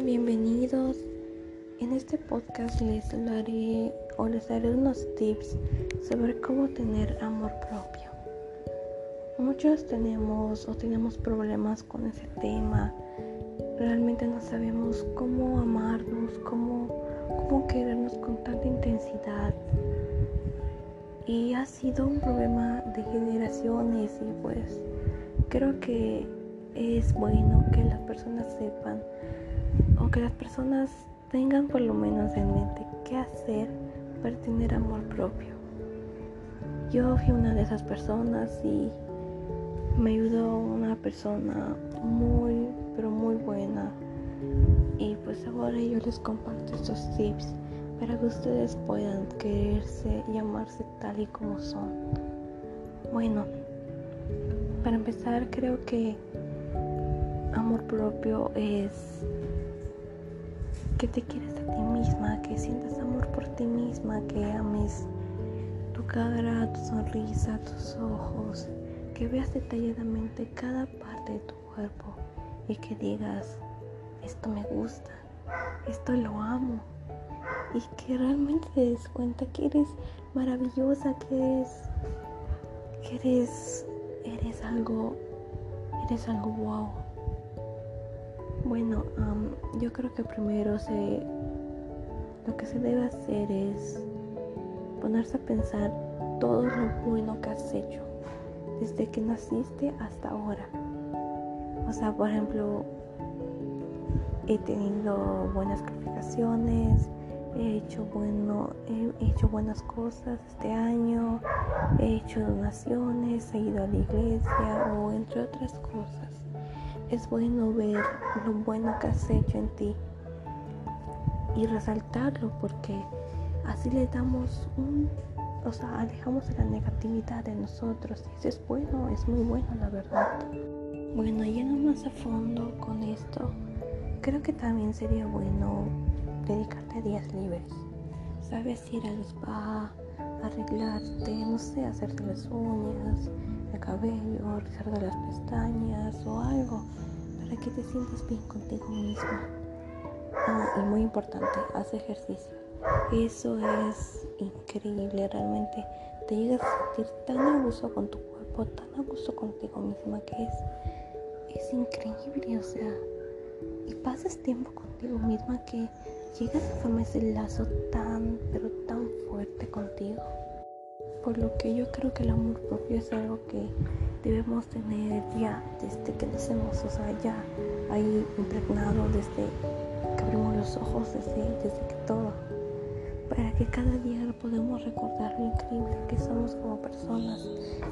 Bienvenidos. En este podcast les daré o les daré unos tips sobre cómo tener amor propio. Muchos tenemos o tenemos problemas con ese tema. Realmente no sabemos cómo amarnos, cómo, cómo querernos con tanta intensidad. Y ha sido un problema de generaciones y pues creo que es bueno que las personas sepan que las personas tengan por lo menos en mente qué hacer para tener amor propio. Yo fui una de esas personas y me ayudó una persona muy, pero muy buena. Y pues ahora yo les comparto estos tips para que ustedes puedan quererse y amarse tal y como son. Bueno, para empezar creo que amor propio es que te quieres a ti misma, que sientas amor por ti misma, que ames tu cara, tu sonrisa, tus ojos, que veas detalladamente cada parte de tu cuerpo y que digas, esto me gusta, esto lo amo. Y que realmente te des cuenta que eres maravillosa, que eres, que eres, eres algo, eres algo wow. Bueno, yo creo que primero se, lo que se debe hacer es ponerse a pensar todo lo bueno que has hecho desde que naciste hasta ahora. O sea, por ejemplo, he tenido buenas calificaciones, he hecho bueno, he hecho buenas cosas este año, he hecho donaciones, he ido a la iglesia o entre otras cosas es bueno ver lo bueno que has hecho en ti y resaltarlo porque así le damos un, o sea, alejamos la negatividad de nosotros y eso es bueno, es muy bueno la verdad. Bueno, yendo más a fondo con esto, creo que también sería bueno dedicarte a días libres. Sabes ir al spa, arreglarte, no sé, hacerte las uñas, el cabello, rizarte las pestañas o algo para que te sientas bien contigo misma. Ah, y muy importante, haz ejercicio. Eso es increíble, realmente te llegas a sentir tan a gusto con tu cuerpo, tan a gusto contigo misma que es, es increíble, o sea, y pasas tiempo contigo misma que llegas a formar ese lazo tan, pero tan fuerte contigo. Por lo que yo creo que el amor propio es algo que debemos tener ya desde que nacemos, o sea, ya ahí impregnado desde que abrimos los ojos, desde, desde que todo, para que cada día podamos recordar lo increíble que somos como personas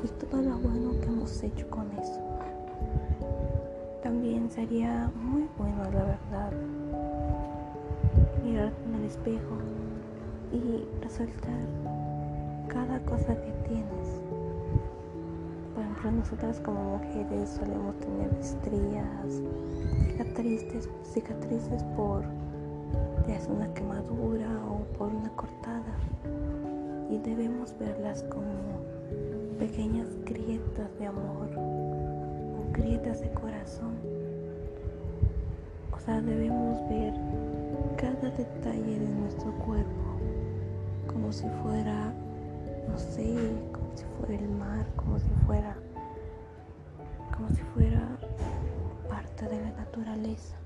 y todo lo bueno que hemos hecho con eso. También sería muy bueno, la verdad, mirar en el espejo y resaltar cada cosa que tienes. Por ejemplo, nosotras como mujeres solemos tener estrías, cicatrices, cicatrices por una quemadura o por una cortada. Y debemos verlas como pequeñas grietas de amor o grietas de corazón. O sea, debemos ver cada detalle de cuerpo como si fuera no sé, como si fuera el mar, como si fuera, como si fuera parte de la naturaleza.